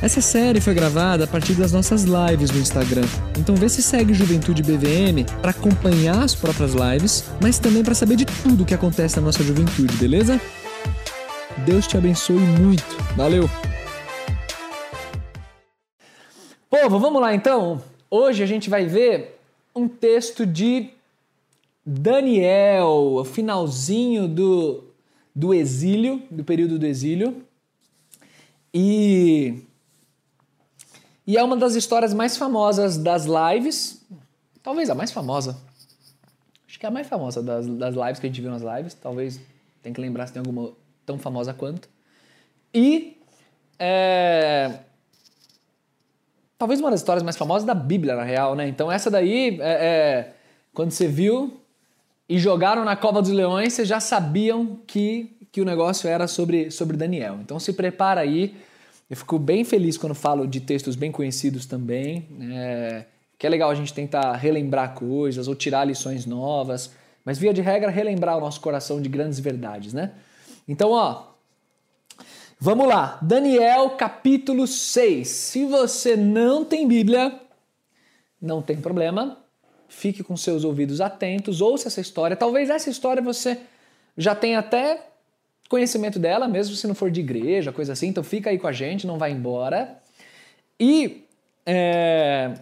Essa série foi gravada a partir das nossas lives no Instagram. Então vê se segue Juventude BVM para acompanhar as próprias lives, mas também para saber de tudo que acontece na nossa juventude, beleza? Deus te abençoe muito. Valeu. Povo, vamos lá então. Hoje a gente vai ver um texto de Daniel, o finalzinho do, do exílio, do período do exílio. E, e é uma das histórias mais famosas das lives, talvez a mais famosa. Acho que é a mais famosa das, das lives que a gente viu nas lives. Talvez tem que lembrar se tem alguma tão famosa quanto. E é, talvez uma das histórias mais famosas da Bíblia, na real, né? Então essa daí, é, é, quando você viu e jogaram na cova dos leões, vocês já sabiam que, que o negócio era sobre, sobre Daniel. Então se prepara aí. Eu fico bem feliz quando falo de textos bem conhecidos também. É, que é legal a gente tentar relembrar coisas ou tirar lições novas. Mas via de regra, relembrar o nosso coração de grandes verdades, né? Então, ó, vamos lá. Daniel capítulo 6. Se você não tem Bíblia, não tem problema. Fique com seus ouvidos atentos, ouça essa história. Talvez essa história você já tenha até conhecimento dela, mesmo se não for de igreja, coisa assim. Então fica aí com a gente, não vai embora. E é,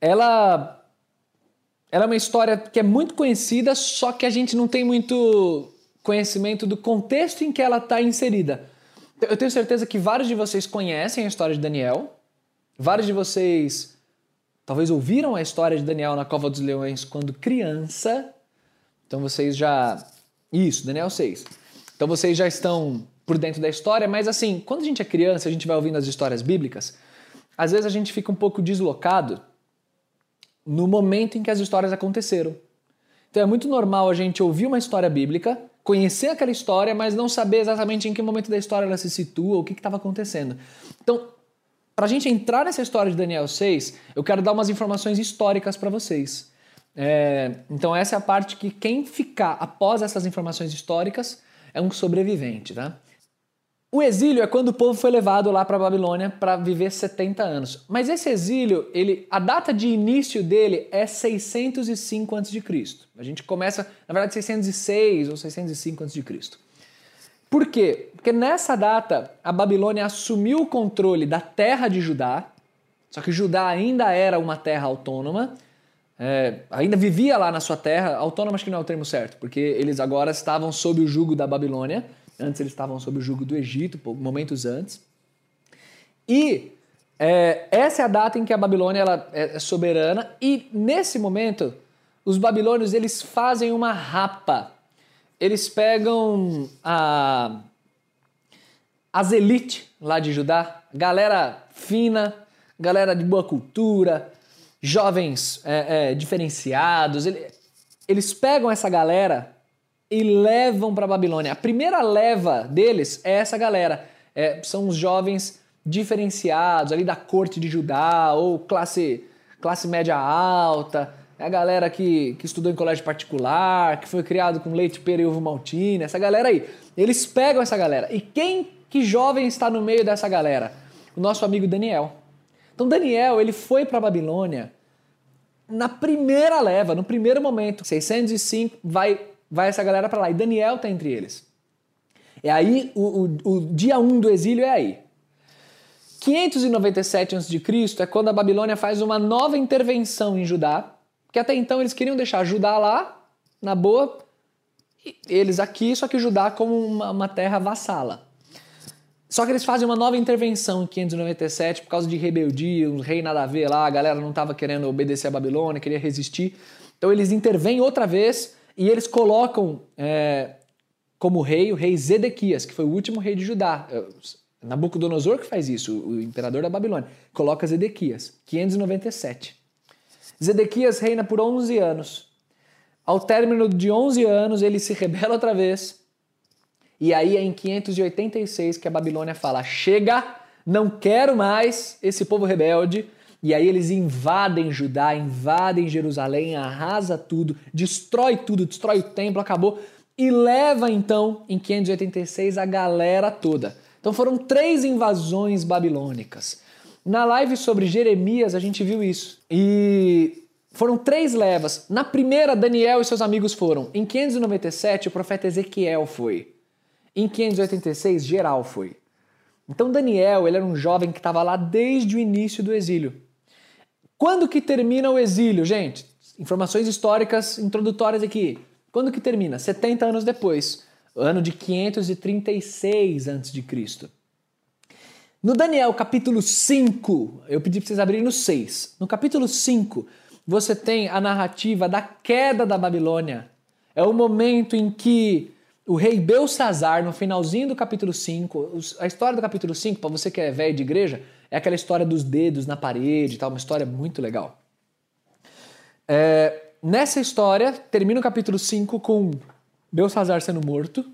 ela, ela é uma história que é muito conhecida, só que a gente não tem muito conhecimento do contexto em que ela está inserida. Eu tenho certeza que vários de vocês conhecem a história de Daniel, vários de vocês talvez ouviram a história de Daniel na Cova dos Leões quando criança, então vocês já. Isso, Daniel 6. Então vocês já estão por dentro da história, mas assim, quando a gente é criança, a gente vai ouvindo as histórias bíblicas, às vezes a gente fica um pouco deslocado no momento em que as histórias aconteceram. Então é muito normal a gente ouvir uma história bíblica conhecer aquela história, mas não saber exatamente em que momento da história ela se situa, o que estava acontecendo. Então, para a gente entrar nessa história de Daniel 6, eu quero dar umas informações históricas para vocês. É, então, essa é a parte que quem ficar após essas informações históricas é um sobrevivente, tá? O exílio é quando o povo foi levado lá para a Babilônia para viver 70 anos. Mas esse exílio, ele, a data de início dele é 605 a.C. A gente começa, na verdade, 606 ou 605 a.C. Por quê? Porque nessa data a Babilônia assumiu o controle da terra de Judá, só que Judá ainda era uma terra autônoma, é, ainda vivia lá na sua terra, autônoma acho que não é o termo certo, porque eles agora estavam sob o jugo da Babilônia, Antes eles estavam sob o jugo do Egito, momentos antes. E é, essa é a data em que a Babilônia ela é soberana. E nesse momento, os babilônios eles fazem uma rapa. Eles pegam a, as elites lá de Judá, galera fina, galera de boa cultura, jovens é, é, diferenciados. Eles pegam essa galera e levam para Babilônia. A primeira leva deles é essa galera. É, são os jovens diferenciados ali da corte de Judá ou classe, classe média alta. É a galera que, que estudou em colégio particular, que foi criado com leite, pera e ovo maltine, essa galera aí. Eles pegam essa galera. E quem, que jovem está no meio dessa galera? O nosso amigo Daniel. Então Daniel, ele foi para Babilônia na primeira leva, no primeiro momento. 605 vai vai essa galera para lá. E Daniel tá entre eles. É aí, o, o, o dia 1 um do exílio é aí. 597 a.C. é quando a Babilônia faz uma nova intervenção em Judá, que até então eles queriam deixar Judá lá, na boa, eles aqui, só que Judá como uma, uma terra vassala. Só que eles fazem uma nova intervenção em 597 por causa de rebeldia, um rei nada a ver lá, a galera não estava querendo obedecer a Babilônia, queria resistir. Então eles intervêm outra vez e eles colocam é, como rei o rei Zedequias, que foi o último rei de Judá. É, Nabucodonosor que faz isso, o imperador da Babilônia. Coloca Zedequias, 597. Zedequias reina por 11 anos. Ao término de 11 anos, ele se rebela outra vez. E aí é em 586 que a Babilônia fala: chega, não quero mais esse povo rebelde. E aí eles invadem Judá, invadem Jerusalém, arrasa tudo, destrói tudo, destrói o templo, acabou. E leva então, em 586, a galera toda. Então foram três invasões babilônicas. Na live sobre Jeremias a gente viu isso. E foram três levas. Na primeira, Daniel e seus amigos foram. Em 597, o profeta Ezequiel foi. Em 586, geral foi. Então Daniel, ele era um jovem que estava lá desde o início do exílio. Quando que termina o exílio, gente? Informações históricas introdutórias aqui. Quando que termina? 70 anos depois ano de 536 a.C. No Daniel, capítulo 5, eu pedi para vocês abrirem no 6. No capítulo 5, você tem a narrativa da queda da Babilônia. É o momento em que o rei Belsazar, no finalzinho do capítulo 5, a história do capítulo 5, para você que é velho de igreja, é aquela história dos dedos na parede tal, uma história muito legal. É, nessa história, termina o capítulo 5 com Belsazar sendo morto,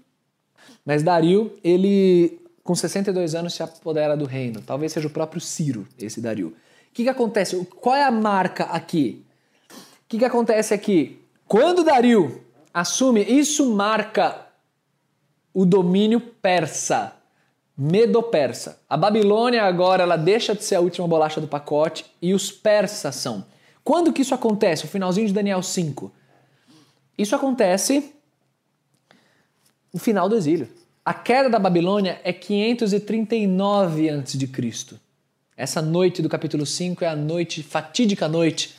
mas Dario, ele com 62 anos se apodera do reino. Talvez seja o próprio Ciro, esse Dario. O que, que acontece? Qual é a marca aqui? O que, que acontece aqui? Quando Dario assume, isso marca o domínio persa, medo-persa. A Babilônia agora ela deixa de ser a última bolacha do pacote e os persas são. Quando que isso acontece? O finalzinho de Daniel 5. Isso acontece o final do exílio. A queda da Babilônia é 539 a.C. Essa noite do capítulo 5 é a noite, fatídica noite,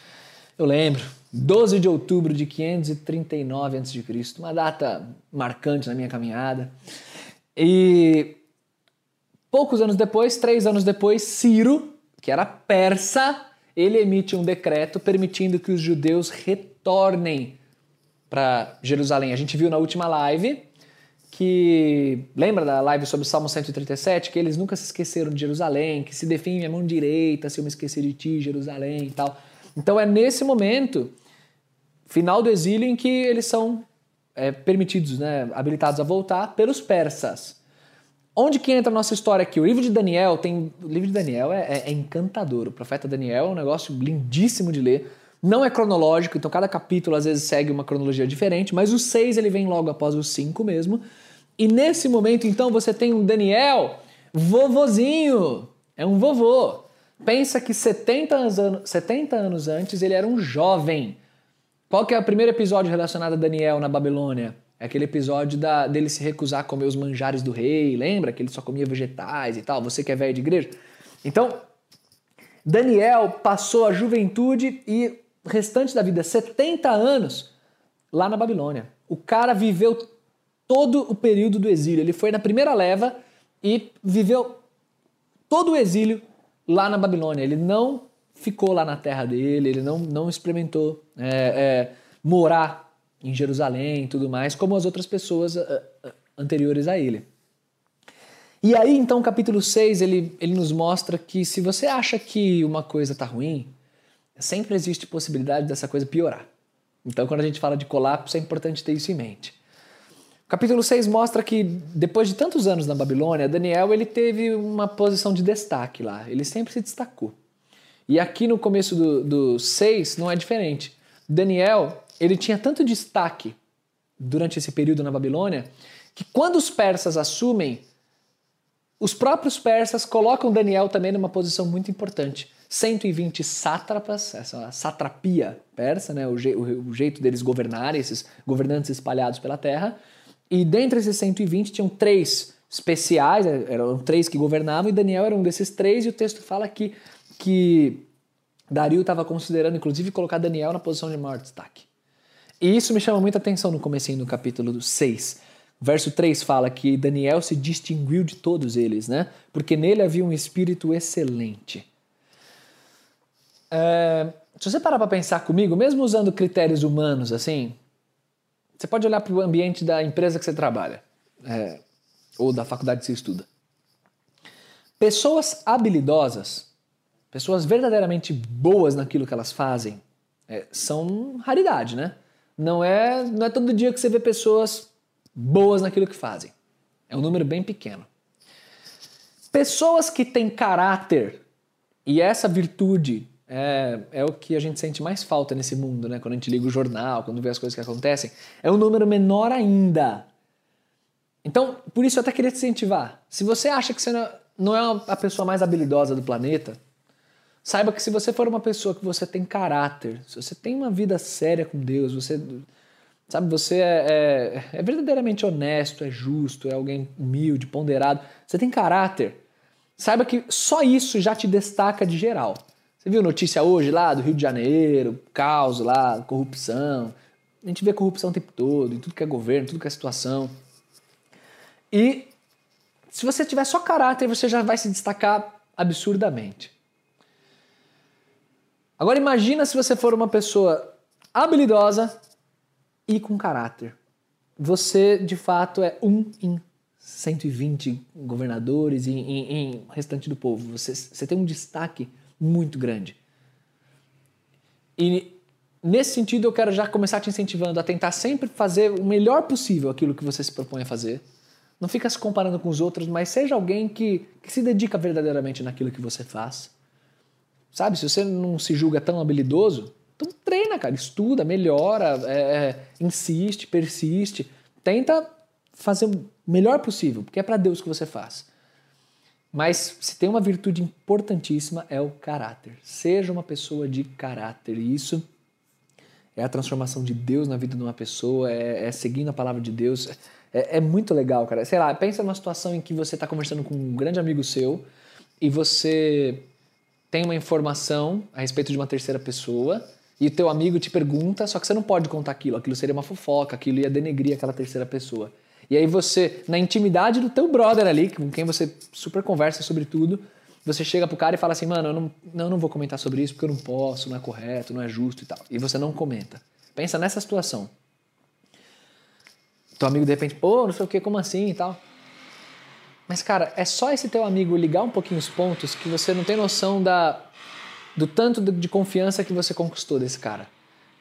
eu lembro, 12 de outubro de 539 a.C., uma data marcante na minha caminhada. E poucos anos depois, três anos depois, Ciro, que era persa, ele emite um decreto permitindo que os judeus retornem para Jerusalém. A gente viu na última live que lembra da live sobre o Salmo 137, que eles nunca se esqueceram de Jerusalém, que se define minha mão direita se eu me esquecer de ti, Jerusalém e tal. Então é nesse momento, final do exílio, em que eles são é, permitidos, né, habilitados a voltar pelos persas. Onde que entra a nossa história aqui? O livro de Daniel tem. O livro de Daniel é, é, é encantador. O profeta Daniel é um negócio lindíssimo de ler. Não é cronológico, então cada capítulo às vezes segue uma cronologia diferente, mas o 6 ele vem logo após o 5 mesmo. E nesse momento, então, você tem um Daniel vovozinho. É um vovô. Pensa que 70 anos, 70 anos antes ele era um jovem. Qual que é o primeiro episódio relacionado a Daniel na Babilônia? É aquele episódio da, dele se recusar a comer os manjares do rei, lembra? Que ele só comia vegetais e tal. Você que é velho de igreja. Então, Daniel passou a juventude e o restante da vida, 70 anos, lá na Babilônia. O cara viveu todo o período do exílio. Ele foi na primeira leva e viveu todo o exílio lá na Babilônia. Ele não ficou lá na terra dele, ele não, não experimentou é, é, morar em Jerusalém e tudo mais, como as outras pessoas uh, anteriores a ele. E aí, então, capítulo 6, ele, ele nos mostra que se você acha que uma coisa está ruim, sempre existe possibilidade dessa coisa piorar. Então, quando a gente fala de colapso, é importante ter isso em mente. Capítulo 6 mostra que depois de tantos anos na Babilônia, Daniel ele teve uma posição de destaque lá. Ele sempre se destacou. E aqui no começo do, do 6 não é diferente. Daniel ele tinha tanto destaque durante esse período na Babilônia que quando os persas assumem, os próprios persas colocam Daniel também numa posição muito importante. 120 sátrapas, essa satrapia persa, né, o, je, o jeito deles governarem, esses governantes espalhados pela terra, e dentre esses 120 tinham três especiais, é, eram três que governavam, e Daniel era um desses três, e o texto fala que, que Dario estava considerando, inclusive, colocar Daniel na posição de maior destaque. E isso me chama muita atenção no comecinho do capítulo 6. Verso 3 fala que Daniel se distinguiu de todos eles, né? Porque nele havia um espírito excelente. É, se você parar para pensar comigo, mesmo usando critérios humanos assim, você pode olhar para o ambiente da empresa que você trabalha, é, ou da faculdade que você estuda. Pessoas habilidosas, pessoas verdadeiramente boas naquilo que elas fazem, é, são raridade, né? Não é, não é todo dia que você vê pessoas boas naquilo que fazem. É um número bem pequeno. Pessoas que têm caráter, e essa virtude é, é o que a gente sente mais falta nesse mundo, né? Quando a gente liga o jornal, quando vê as coisas que acontecem, é um número menor ainda. Então, por isso eu até queria te incentivar. Se você acha que você não é a pessoa mais habilidosa do planeta, saiba que se você for uma pessoa que você tem caráter, se você tem uma vida séria com Deus, você sabe, você é, é, é verdadeiramente honesto, é justo, é alguém humilde, ponderado, você tem caráter. Saiba que só isso já te destaca de geral. Você viu notícia hoje lá do Rio de Janeiro, caos lá, corrupção. A gente vê corrupção o tempo todo, em tudo que é governo, tudo que é situação. E se você tiver só caráter, você já vai se destacar absurdamente. Agora imagina se você for uma pessoa habilidosa e com caráter. Você, de fato, é um em 120 governadores e em, em restante do povo. Você, você tem um destaque muito grande. E nesse sentido, eu quero já começar te incentivando a tentar sempre fazer o melhor possível aquilo que você se propõe a fazer não fica se comparando com os outros, mas seja alguém que, que se dedica verdadeiramente naquilo que você faz. Sabe, se você não se julga tão habilidoso, então treina, cara, estuda, melhora, é, é, insiste, persiste, tenta fazer o melhor possível, porque é para Deus que você faz. Mas se tem uma virtude importantíssima é o caráter. Seja uma pessoa de caráter. E isso é a transformação de Deus na vida de uma pessoa, é, é seguindo a palavra de Deus. É, é, muito legal, cara. Sei lá, pensa numa situação em que você está conversando com um grande amigo seu e você tem uma informação a respeito de uma terceira pessoa e o teu amigo te pergunta, só que você não pode contar aquilo. Aquilo seria uma fofoca, aquilo ia denegrir aquela terceira pessoa. E aí você, na intimidade do teu brother ali, com quem você super conversa sobre tudo, você chega pro cara e fala assim, mano, eu não, não, não vou comentar sobre isso porque eu não posso, não é correto, não é justo e tal. E você não comenta. Pensa nessa situação. Teu amigo de repente, pô, não sei o que, como assim e tal. Mas, cara, é só esse teu amigo ligar um pouquinho os pontos que você não tem noção da, do tanto de confiança que você conquistou desse cara.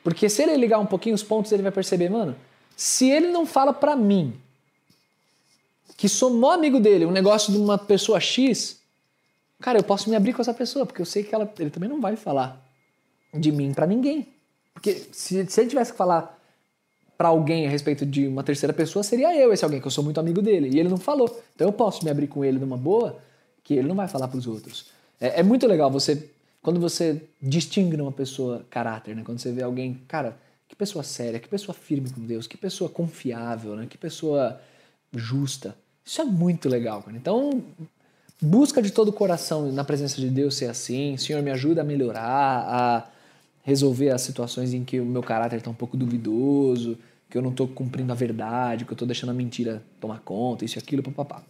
Porque se ele ligar um pouquinho os pontos, ele vai perceber, mano, se ele não fala pra mim que sou mó amigo dele, um negócio de uma pessoa X, cara, eu posso me abrir com essa pessoa, porque eu sei que ela, ele também não vai falar de mim para ninguém. Porque se, se ele tivesse que falar para alguém a respeito de uma terceira pessoa, seria eu esse alguém, que eu sou muito amigo dele. E ele não falou. Então eu posso me abrir com ele numa boa, que ele não vai falar para os outros. É, é, muito legal você, quando você distingue numa pessoa caráter, né? Quando você vê alguém, cara, que pessoa séria, que pessoa firme com Deus, que pessoa confiável, né? Que pessoa justa. Isso é muito legal, cara. Então, busca de todo o coração na presença de Deus ser assim. Senhor, me ajuda a melhorar, a resolver as situações em que o meu caráter está um pouco duvidoso que eu não estou cumprindo a verdade, que eu estou deixando a mentira tomar conta, isso e aquilo, papapá.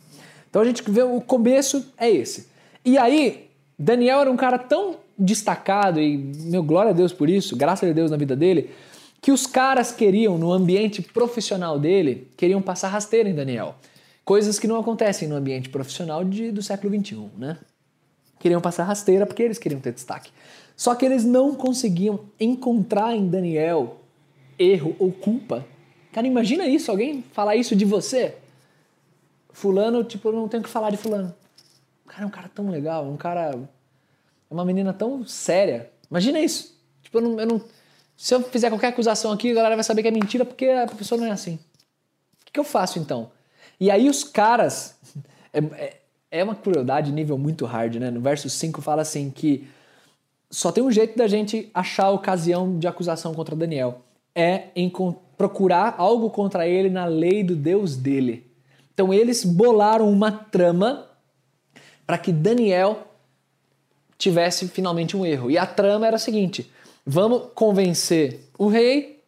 Então a gente vê o começo é esse. E aí, Daniel era um cara tão destacado, e meu glória a Deus por isso, graças a Deus na vida dele, que os caras queriam, no ambiente profissional dele, queriam passar rasteira em Daniel. Coisas que não acontecem no ambiente profissional de, do século XXI, né? Queriam passar rasteira porque eles queriam ter destaque. Só que eles não conseguiam encontrar em Daniel erro ou culpa Cara, imagina isso, alguém falar isso de você. Fulano, tipo, eu não tenho que falar de fulano. Cara é um cara tão legal, um cara. É uma menina tão séria. Imagina isso. Tipo, eu não, eu não. Se eu fizer qualquer acusação aqui, a galera vai saber que é mentira porque a pessoa não é assim. O que eu faço então? E aí os caras. É, é, é uma crueldade nível muito hard, né? No verso 5 fala assim que só tem um jeito da gente achar a ocasião de acusação contra Daniel. É encontrar procurar algo contra ele na lei do Deus dele. Então eles bolaram uma trama para que Daniel tivesse finalmente um erro. E a trama era a seguinte: vamos convencer o rei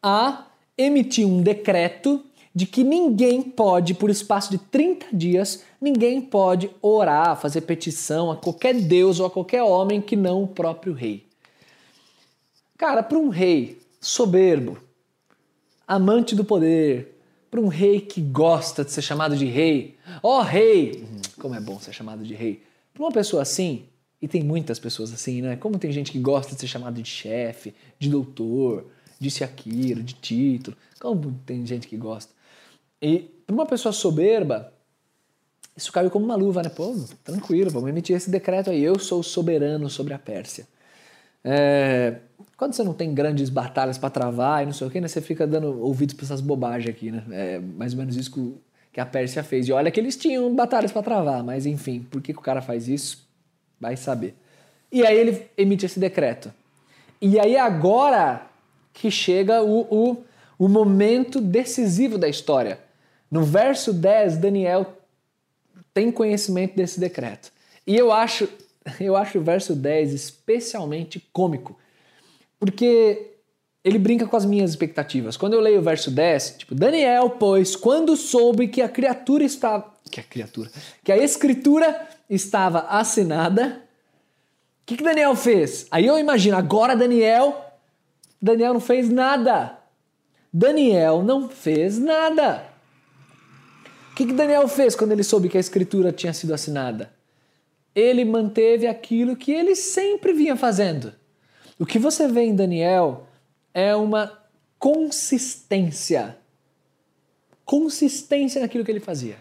a emitir um decreto de que ninguém pode, por espaço de 30 dias, ninguém pode orar, fazer petição a qualquer deus ou a qualquer homem que não o próprio rei. Cara, para um rei soberbo, amante do poder, para um rei que gosta de ser chamado de rei. Ó oh, rei! Hum, como é bom ser chamado de rei. Para uma pessoa assim, e tem muitas pessoas assim, né? Como tem gente que gosta de ser chamado de chefe, de doutor, disse aquilo, de título. Como tem gente que gosta. E para uma pessoa soberba, isso caiu como uma luva, né? Pô, tranquilo, vamos emitir esse decreto aí. Eu sou soberano sobre a Pérsia. É, quando você não tem grandes batalhas para travar e não sei o que, né? Você fica dando ouvidos para essas bobagens aqui, né? É mais ou menos isso que a Pérsia fez. E olha que eles tinham batalhas para travar, mas enfim, por que, que o cara faz isso? Vai saber. E aí ele emite esse decreto. E aí agora que chega o, o, o momento decisivo da história. No verso 10, Daniel tem conhecimento desse decreto. E eu acho, eu acho o verso 10 especialmente cômico, porque ele brinca com as minhas expectativas. Quando eu leio o verso 10, tipo, Daniel, pois, quando soube que a criatura estava. Que a criatura. Que a escritura estava assinada, o que, que Daniel fez? Aí eu imagino, agora Daniel. Daniel não fez nada. Daniel não fez nada que, que Daniel fez quando ele soube que a escritura tinha sido assinada? Ele manteve aquilo que ele sempre vinha fazendo. O que você vê em Daniel é uma consistência. Consistência naquilo que ele fazia.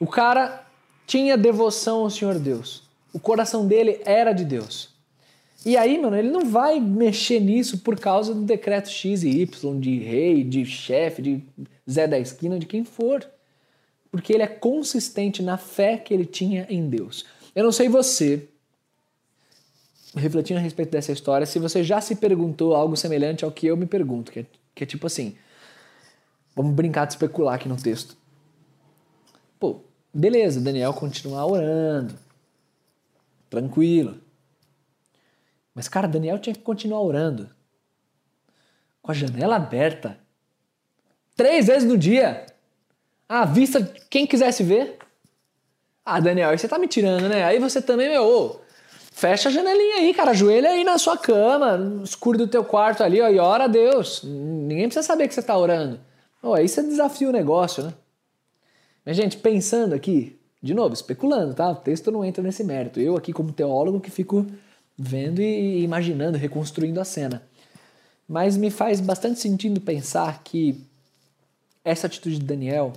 O cara tinha devoção ao Senhor Deus. O coração dele era de Deus. E aí, mano, ele não vai mexer nisso por causa do decreto X e Y, de rei, de chefe, de Zé da esquina, de quem for porque ele é consistente na fé que ele tinha em Deus. Eu não sei você, refletindo a respeito dessa história, se você já se perguntou algo semelhante ao que eu me pergunto, que é, que é tipo assim, vamos brincar de especular aqui no texto. Pô, beleza, Daniel continuar orando, tranquilo. Mas, cara, Daniel tinha que continuar orando, com a janela aberta, três vezes no dia à vista de quem quisesse ver. Ah, Daniel, aí você tá me tirando, né? Aí você também, meu, ô, fecha a janelinha aí, cara, ajoelha aí na sua cama, no escuro do teu quarto ali, ó, e ora a Deus. Ninguém precisa saber que você tá orando. Oh, aí você desafia o negócio, né? Mas, gente, pensando aqui, de novo, especulando, tá? O texto não entra nesse mérito. Eu aqui, como teólogo, que fico vendo e imaginando, reconstruindo a cena. Mas me faz bastante sentido pensar que essa atitude de Daniel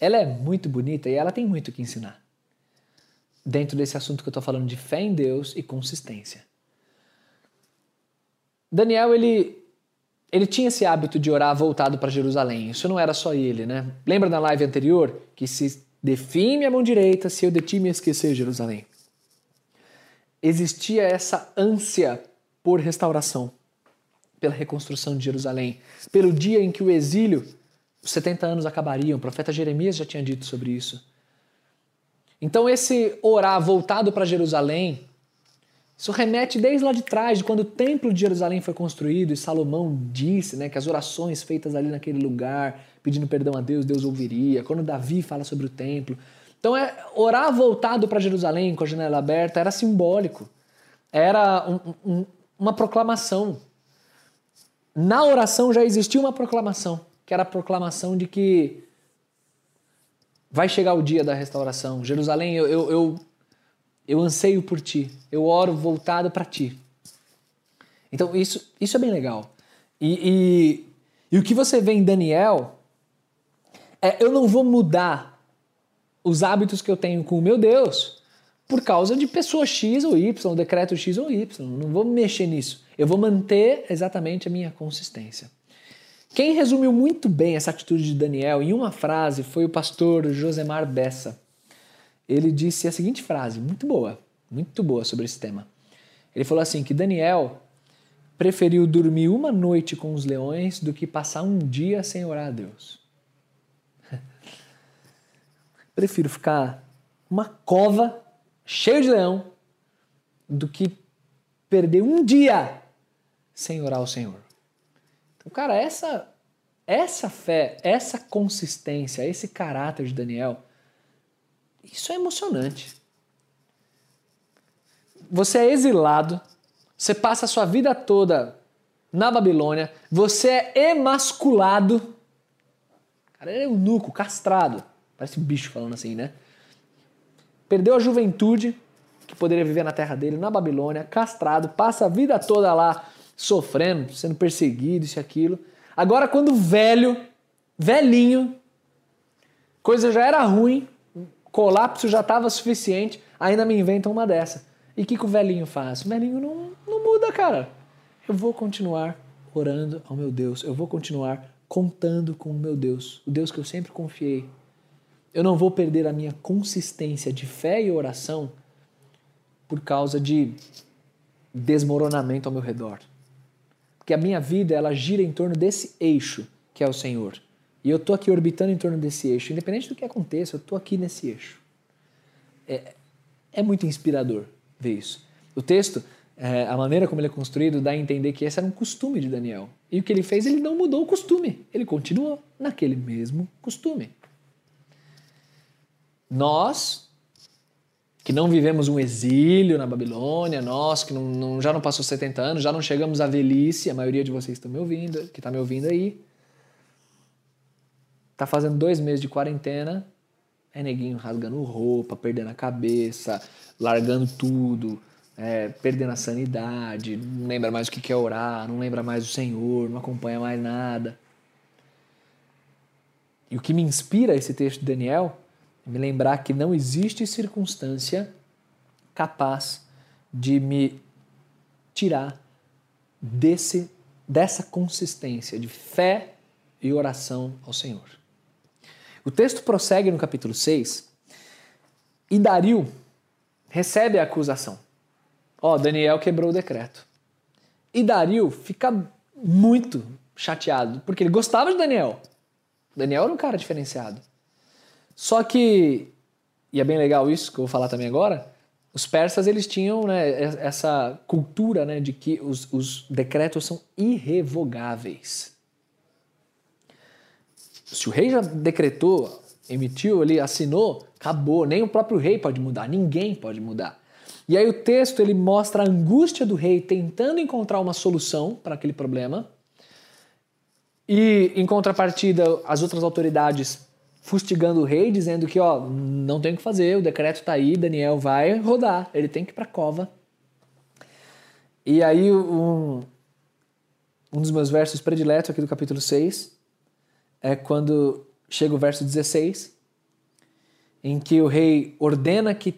ela é muito bonita e ela tem muito o que ensinar. Dentro desse assunto que eu estou falando de fé em Deus e consistência. Daniel, ele, ele tinha esse hábito de orar voltado para Jerusalém. Isso não era só ele, né? Lembra na live anterior que se define a mão direita se eu de ti me esquecer Jerusalém. Existia essa ânsia por restauração, pela reconstrução de Jerusalém, pelo dia em que o exílio os 70 anos acabariam. O profeta Jeremias já tinha dito sobre isso. Então, esse orar voltado para Jerusalém, isso remete desde lá de trás, de quando o templo de Jerusalém foi construído e Salomão disse né, que as orações feitas ali naquele lugar, pedindo perdão a Deus, Deus ouviria. Quando Davi fala sobre o templo. Então, é, orar voltado para Jerusalém com a janela aberta era simbólico, era um, um, uma proclamação. Na oração já existia uma proclamação que era a proclamação de que vai chegar o dia da restauração. Jerusalém, eu, eu, eu, eu anseio por ti, eu oro voltado para ti. Então, isso, isso é bem legal. E, e, e o que você vê em Daniel é: eu não vou mudar os hábitos que eu tenho com o meu Deus por causa de pessoa X ou Y, decreto X ou Y. Não vou mexer nisso. Eu vou manter exatamente a minha consistência. Quem resumiu muito bem essa atitude de Daniel em uma frase foi o pastor Josemar Bessa. Ele disse a seguinte frase, muito boa, muito boa sobre esse tema. Ele falou assim que Daniel preferiu dormir uma noite com os leões do que passar um dia sem orar a Deus. Prefiro ficar uma cova cheio de leão do que perder um dia sem orar ao Senhor. Então, cara, essa essa fé, essa consistência, esse caráter de Daniel, isso é emocionante. Você é exilado, você passa a sua vida toda na Babilônia, você é emasculado. Cara, ele é eunuco, castrado. Parece um bicho falando assim, né? Perdeu a juventude, que poderia viver na terra dele, na Babilônia, castrado, passa a vida toda lá sofrendo, sendo perseguido, isso e aquilo. Agora, quando velho, velhinho, coisa já era ruim, colapso já estava suficiente, ainda me inventam uma dessa. E o que, que o velhinho faz? O velhinho não, não muda, cara. Eu vou continuar orando ao meu Deus, eu vou continuar contando com o meu Deus, o Deus que eu sempre confiei. Eu não vou perder a minha consistência de fé e oração por causa de desmoronamento ao meu redor. Porque a minha vida, ela gira em torno desse eixo que é o Senhor. E eu estou aqui orbitando em torno desse eixo. Independente do que aconteça, eu estou aqui nesse eixo. É, é muito inspirador ver isso. O texto, é, a maneira como ele é construído, dá a entender que esse era um costume de Daniel. E o que ele fez, ele não mudou o costume. Ele continuou naquele mesmo costume. Nós, que não vivemos um exílio na Babilônia, nós que não, não, já não passou 70 anos, já não chegamos à velhice, a maioria de vocês estão me ouvindo, que está me ouvindo aí, tá fazendo dois meses de quarentena, é neguinho rasgando roupa, perdendo a cabeça, largando tudo, é, perdendo a sanidade, não lembra mais o que é orar, não lembra mais o Senhor, não acompanha mais nada. E o que me inspira esse texto de Daniel me lembrar que não existe circunstância capaz de me tirar desse dessa consistência de fé e oração ao Senhor. O texto prossegue no capítulo 6 e Dario recebe a acusação. Ó, oh, Daniel quebrou o decreto. E Dario fica muito chateado, porque ele gostava de Daniel. Daniel era um cara diferenciado. Só que, e é bem legal isso que eu vou falar também agora, os persas eles tinham né, essa cultura né, de que os, os decretos são irrevogáveis. Se o rei já decretou, emitiu ali, assinou, acabou. Nem o próprio rei pode mudar, ninguém pode mudar. E aí o texto ele mostra a angústia do rei tentando encontrar uma solução para aquele problema. E em contrapartida, as outras autoridades fustigando o rei, dizendo que ó, não tem o que fazer, o decreto está aí, Daniel vai rodar, ele tem que ir para a cova. E aí um, um dos meus versos prediletos aqui do capítulo 6 é quando chega o verso 16, em que o rei ordena que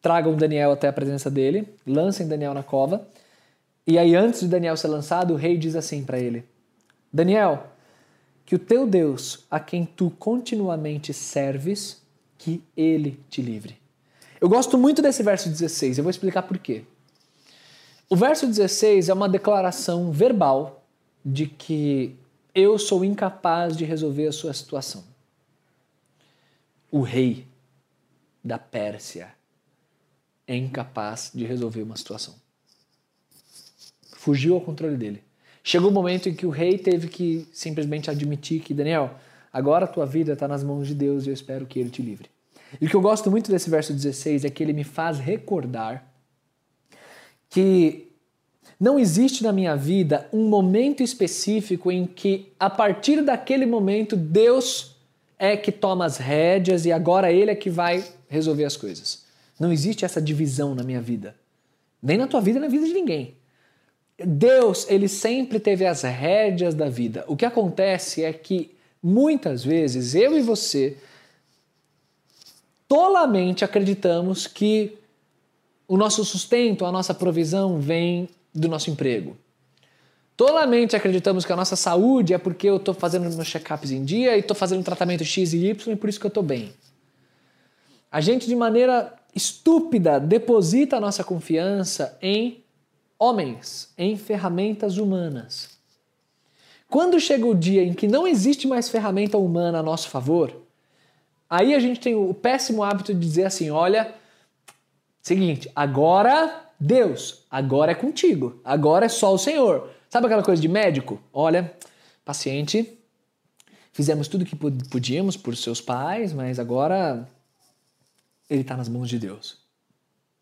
tragam Daniel até a presença dele, lancem Daniel na cova, e aí antes de Daniel ser lançado, o rei diz assim para ele: Daniel, que o teu Deus, a quem tu continuamente serves, que ele te livre. Eu gosto muito desse verso 16, eu vou explicar por quê. O verso 16 é uma declaração verbal de que eu sou incapaz de resolver a sua situação. O rei da Pérsia é incapaz de resolver uma situação. Fugiu ao controle dele. Chegou o um momento em que o rei teve que simplesmente admitir que, Daniel, agora a tua vida está nas mãos de Deus e eu espero que ele te livre. E o que eu gosto muito desse verso 16 é que ele me faz recordar que não existe na minha vida um momento específico em que, a partir daquele momento, Deus é que toma as rédeas e agora Ele é que vai resolver as coisas. Não existe essa divisão na minha vida. Nem na tua vida, nem na vida de ninguém. Deus, ele sempre teve as rédeas da vida. O que acontece é que muitas vezes eu e você tolamente acreditamos que o nosso sustento, a nossa provisão vem do nosso emprego. Tolamente acreditamos que a nossa saúde é porque eu estou fazendo meus check-ups em dia e estou fazendo tratamento X e Y e por isso que eu estou bem. A gente, de maneira estúpida, deposita a nossa confiança em homens em ferramentas humanas. Quando chega o dia em que não existe mais ferramenta humana a nosso favor, aí a gente tem o péssimo hábito de dizer assim: olha, seguinte, agora Deus, agora é contigo, agora é só o Senhor. Sabe aquela coisa de médico? Olha, paciente, fizemos tudo o que podíamos por seus pais, mas agora ele está nas mãos de Deus.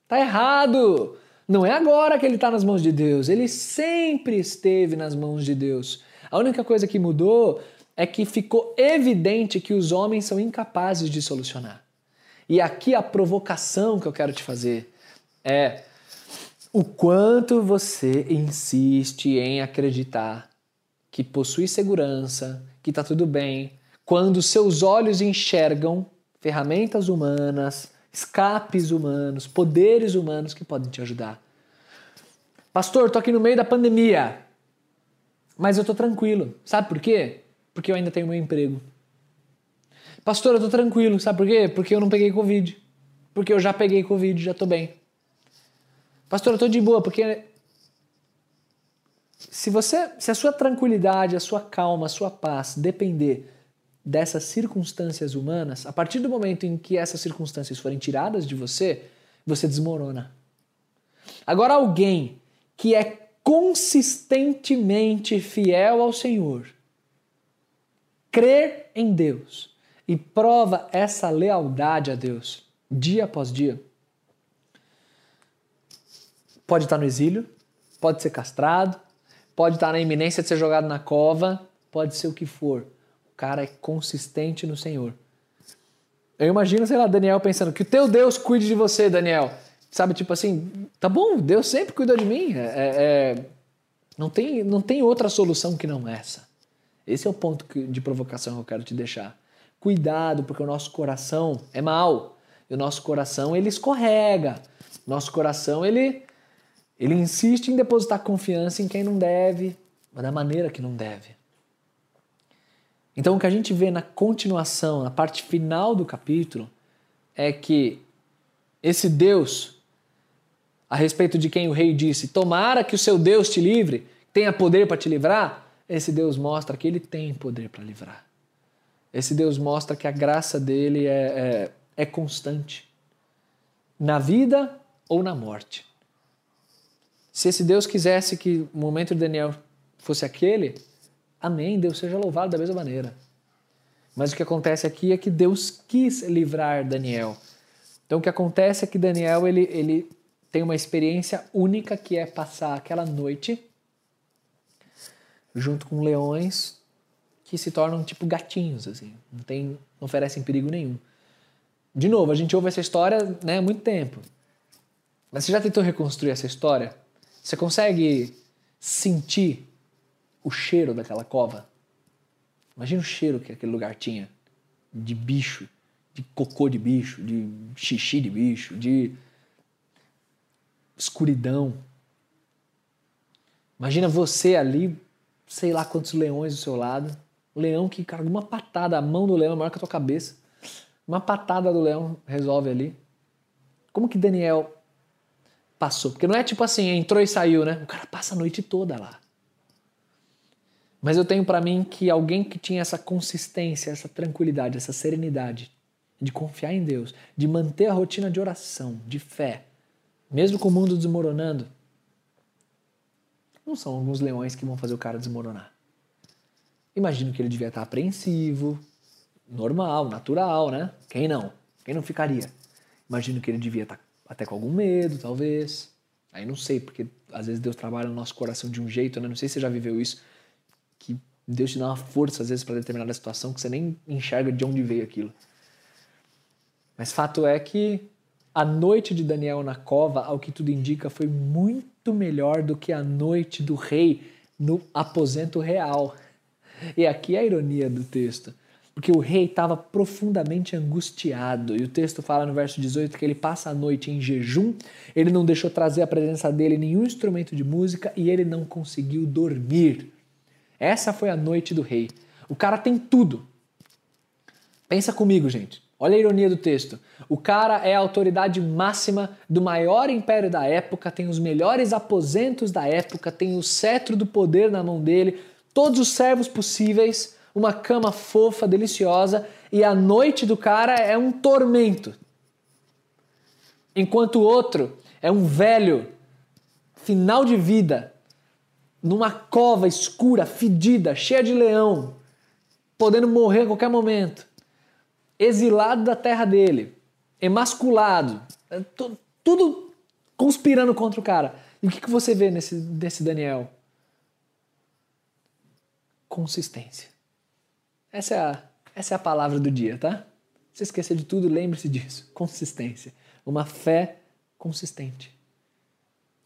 Tá errado! Não é agora que ele está nas mãos de Deus, ele sempre esteve nas mãos de Deus. A única coisa que mudou é que ficou evidente que os homens são incapazes de solucionar. E aqui a provocação que eu quero te fazer é: o quanto você insiste em acreditar que possui segurança, que está tudo bem, quando seus olhos enxergam ferramentas humanas, escapes humanos, poderes humanos que podem te ajudar. Pastor, tô aqui no meio da pandemia, mas eu tô tranquilo. Sabe por quê? Porque eu ainda tenho meu emprego. Pastor, eu tô tranquilo. Sabe por quê? Porque eu não peguei Covid. Porque eu já peguei Covid, já tô bem. Pastor, eu tô de boa, porque se você, se a sua tranquilidade, a sua calma, a sua paz depender dessas circunstâncias humanas, a partir do momento em que essas circunstâncias forem tiradas de você, você desmorona. Agora alguém que é consistentemente fiel ao Senhor, crer em Deus e prova essa lealdade a Deus dia após dia, pode estar no exílio, pode ser castrado, pode estar na iminência de ser jogado na cova, pode ser o que for. Cara é consistente no Senhor. Eu imagino, sei lá, Daniel pensando que o teu Deus cuide de você, Daniel. Sabe, tipo assim, tá bom, Deus sempre cuidou de mim. É, é, é, não, tem, não tem outra solução que não essa. Esse é o ponto de provocação que eu quero te deixar. Cuidado, porque o nosso coração é mau. E o nosso coração, ele escorrega. Nosso coração, ele ele insiste em depositar confiança em quem não deve, mas da maneira que não deve. Então, o que a gente vê na continuação, na parte final do capítulo, é que esse Deus, a respeito de quem o rei disse: Tomara que o seu Deus te livre, tenha poder para te livrar, esse Deus mostra que ele tem poder para livrar. Esse Deus mostra que a graça dele é, é, é constante, na vida ou na morte. Se esse Deus quisesse que o momento de Daniel fosse aquele, amém, Deus seja louvado da mesma maneira. Mas o que acontece aqui é que Deus quis livrar Daniel. Então o que acontece é que Daniel ele, ele tem uma experiência única que é passar aquela noite junto com leões que se tornam tipo gatinhos assim, não tem não oferecem perigo nenhum. De novo, a gente ouve essa história né, há muito tempo. Mas você já tentou reconstruir essa história? Você consegue sentir o cheiro daquela cova? Imagina o cheiro que aquele lugar tinha de bicho, de cocô de bicho, de xixi de bicho, de escuridão. Imagina você ali, sei lá quantos leões do seu lado. Leão que, cara, uma patada, a mão do leão é maior que a tua cabeça. Uma patada do leão resolve ali. Como que Daniel passou. Porque não é tipo assim, entrou e saiu, né? O cara passa a noite toda lá. Mas eu tenho para mim que alguém que tinha essa consistência, essa tranquilidade, essa serenidade de confiar em Deus, de manter a rotina de oração, de fé, mesmo com o mundo desmoronando, não são alguns leões que vão fazer o cara desmoronar. Imagino que ele devia estar apreensivo, normal, natural, né? Quem não? Quem não ficaria? Imagino que ele devia estar até com algum medo, talvez. Aí não sei, porque às vezes Deus trabalha no nosso coração de um jeito, né? Não sei se você já viveu isso, que Deus te dá uma força às vezes para determinada situação que você nem enxerga de onde veio aquilo. Mas fato é que a noite de Daniel na cova, ao que tudo indica, foi muito melhor do que a noite do rei no aposento real. E aqui é a ironia do texto porque o rei estava profundamente angustiado. E o texto fala no verso 18 que ele passa a noite em jejum, ele não deixou trazer à presença dele nenhum instrumento de música e ele não conseguiu dormir. Essa foi a noite do rei. O cara tem tudo. Pensa comigo, gente. Olha a ironia do texto. O cara é a autoridade máxima do maior império da época, tem os melhores aposentos da época, tem o cetro do poder na mão dele, todos os servos possíveis uma cama fofa, deliciosa, e a noite do cara é um tormento. Enquanto o outro é um velho, final de vida, numa cova escura, fedida, cheia de leão, podendo morrer a qualquer momento, exilado da terra dele, emasculado, é tudo conspirando contra o cara. E o que você vê nesse, nesse Daniel? Consistência. Essa é a, essa é a palavra do dia, tá? Se esquecer de tudo, lembre-se disso. Consistência. Uma fé consistente.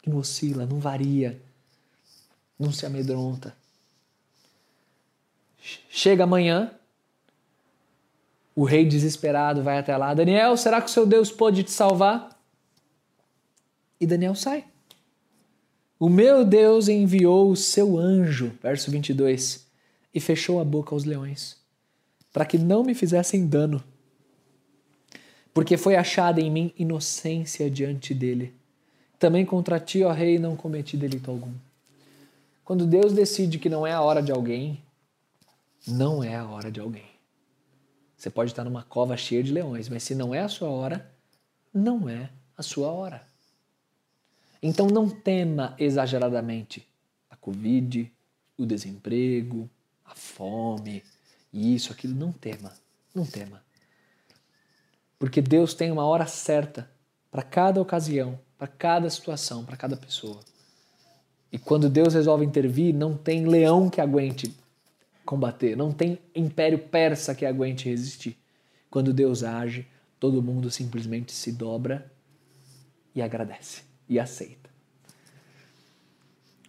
não oscila, não varia, não se amedronta. Chega amanhã, o rei desesperado vai até lá. Daniel, será que o seu Deus pode te salvar? E Daniel sai. O meu Deus enviou o seu anjo, verso 22, e fechou a boca aos leões, para que não me fizessem dano, porque foi achada em mim inocência diante dele. Também contra ti, ó rei, não cometi delito algum. Quando Deus decide que não é a hora de alguém, não é a hora de alguém. Você pode estar numa cova cheia de leões, mas se não é a sua hora, não é a sua hora. Então não tema exageradamente a Covid, o desemprego, a fome, isso, aquilo. Não tema, não tema. Porque Deus tem uma hora certa para cada ocasião, para cada situação, para cada pessoa. E quando Deus resolve intervir, não tem leão que aguente combater, não tem império persa que aguente resistir. Quando Deus age, todo mundo simplesmente se dobra e agradece e aceita.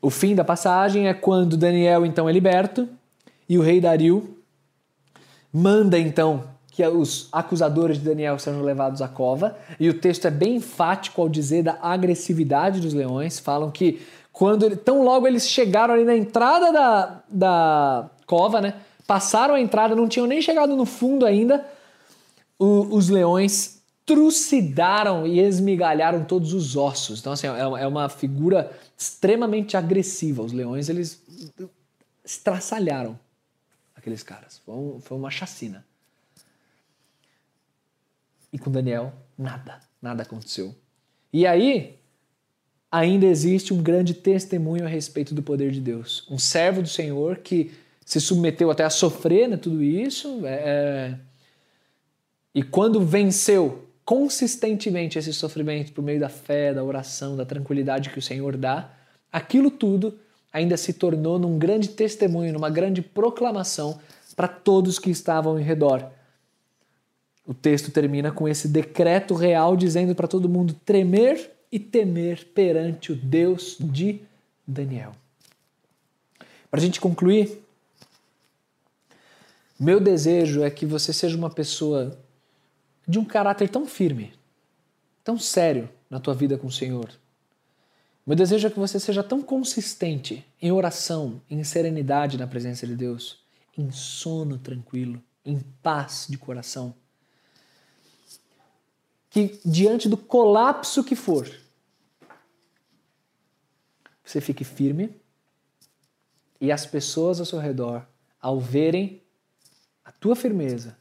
O fim da passagem é quando Daniel então é liberto e o rei Dario manda então que os acusadores de Daniel sejam levados à cova, e o texto é bem enfático ao dizer da agressividade dos leões, falam que quando tão logo eles chegaram ali na entrada da, da cova, né, passaram a entrada, não tinham nem chegado no fundo ainda, o, os leões trucidaram e esmigalharam todos os ossos. Então, assim, é, é uma figura extremamente agressiva. Os leões, eles estraçalharam aqueles caras. Foi, um, foi uma chacina. E com Daniel, nada, nada aconteceu. E aí, ainda existe um grande testemunho a respeito do poder de Deus. Um servo do Senhor que se submeteu até a sofrer né, tudo isso, é, é e quando venceu consistentemente esse sofrimento por meio da fé, da oração, da tranquilidade que o Senhor dá, aquilo tudo ainda se tornou num grande testemunho, numa grande proclamação para todos que estavam em redor. O texto termina com esse decreto real dizendo para todo mundo tremer e temer perante o Deus de Daniel. Para a gente concluir, meu desejo é que você seja uma pessoa de um caráter tão firme, tão sério na tua vida com o Senhor. Meu desejo é que você seja tão consistente em oração, em serenidade na presença de Deus, em sono tranquilo, em paz de coração, que diante do colapso que for, você fique firme e as pessoas ao seu redor, ao verem a tua firmeza,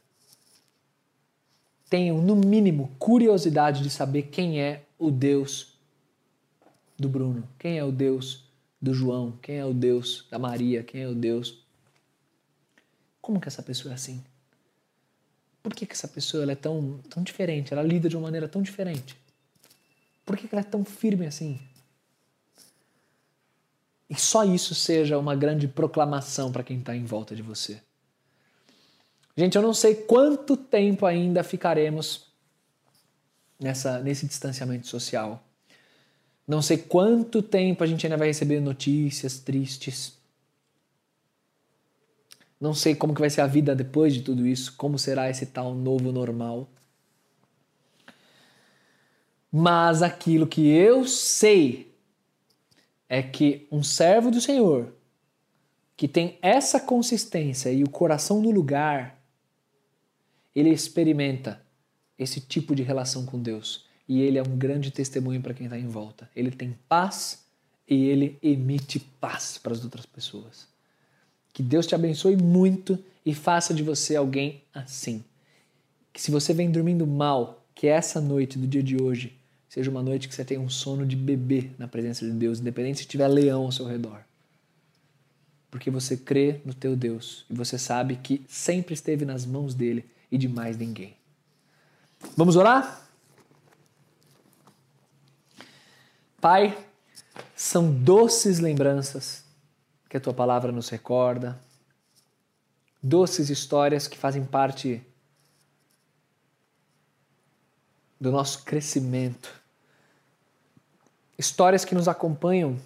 tenham, no mínimo, curiosidade de saber quem é o Deus do Bruno, quem é o Deus do João, quem é o Deus da Maria, quem é o Deus. Como que essa pessoa é assim? Por que, que essa pessoa ela é tão, tão diferente? Ela lida de uma maneira tão diferente? Por que, que ela é tão firme assim? E só isso seja uma grande proclamação para quem está em volta de você. Gente, eu não sei quanto tempo ainda ficaremos nessa, nesse distanciamento social. Não sei quanto tempo a gente ainda vai receber notícias tristes. Não sei como que vai ser a vida depois de tudo isso, como será esse tal novo normal. Mas aquilo que eu sei é que um servo do Senhor que tem essa consistência e o coração no lugar ele experimenta esse tipo de relação com Deus e ele é um grande testemunho para quem está em volta. Ele tem paz e ele emite paz para as outras pessoas. Que Deus te abençoe muito e faça de você alguém assim. Que se você vem dormindo mal, que essa noite do dia de hoje seja uma noite que você tenha um sono de bebê na presença de Deus, independente se tiver leão ao seu redor. Porque você crê no teu Deus e você sabe que sempre esteve nas mãos dele e de mais ninguém. Vamos orar? Pai, são doces lembranças que a tua palavra nos recorda, doces histórias que fazem parte do nosso crescimento histórias que nos acompanham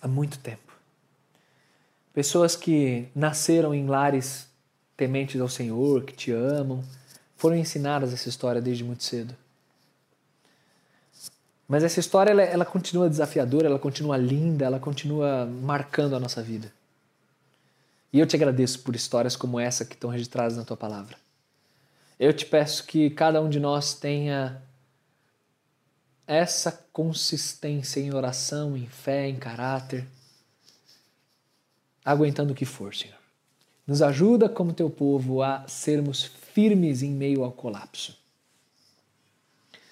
há muito tempo. Pessoas que nasceram em lares tementes ao Senhor, que te amam, foram ensinadas essa história desde muito cedo. Mas essa história ela, ela continua desafiadora, ela continua linda, ela continua marcando a nossa vida. E eu te agradeço por histórias como essa que estão registradas na tua palavra. Eu te peço que cada um de nós tenha essa consistência em oração, em fé, em caráter, aguentando o que for, Senhor. Nos ajuda, como teu povo, a sermos firmes em meio ao colapso.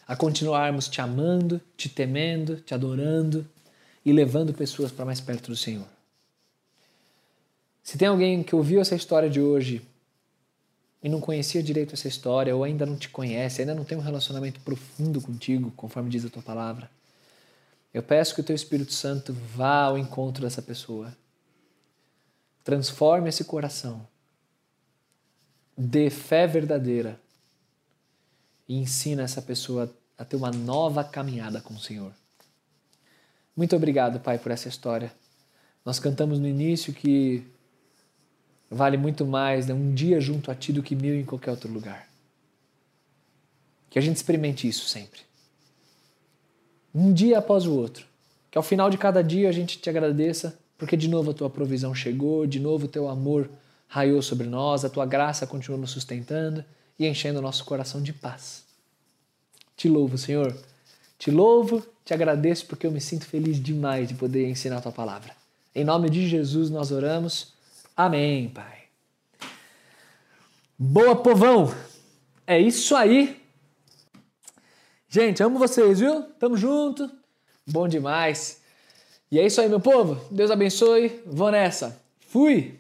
A continuarmos te amando, te temendo, te adorando e levando pessoas para mais perto do Senhor. Se tem alguém que ouviu essa história de hoje e não conhecia direito essa história, ou ainda não te conhece, ainda não tem um relacionamento profundo contigo, conforme diz a tua palavra, eu peço que o teu Espírito Santo vá ao encontro dessa pessoa. Transforme esse coração. Dê fé verdadeira e ensina essa pessoa a ter uma nova caminhada com o Senhor. Muito obrigado, Pai, por essa história. Nós cantamos no início que vale muito mais né, um dia junto a Ti do que mil em qualquer outro lugar. Que a gente experimente isso sempre. Um dia após o outro. Que ao final de cada dia a gente te agradeça, porque de novo a Tua provisão chegou, de novo o Teu amor raiou sobre nós, a Tua graça continua nos sustentando e enchendo o nosso coração de paz. Te louvo, Senhor. Te louvo, te agradeço porque eu me sinto feliz demais de poder ensinar a Tua palavra. Em nome de Jesus nós oramos. Amém, Pai. Boa, povão! É isso aí! Gente, amo vocês, viu? Tamo junto. Bom demais. E é isso aí, meu povo. Deus abençoe. Vou nessa. Fui!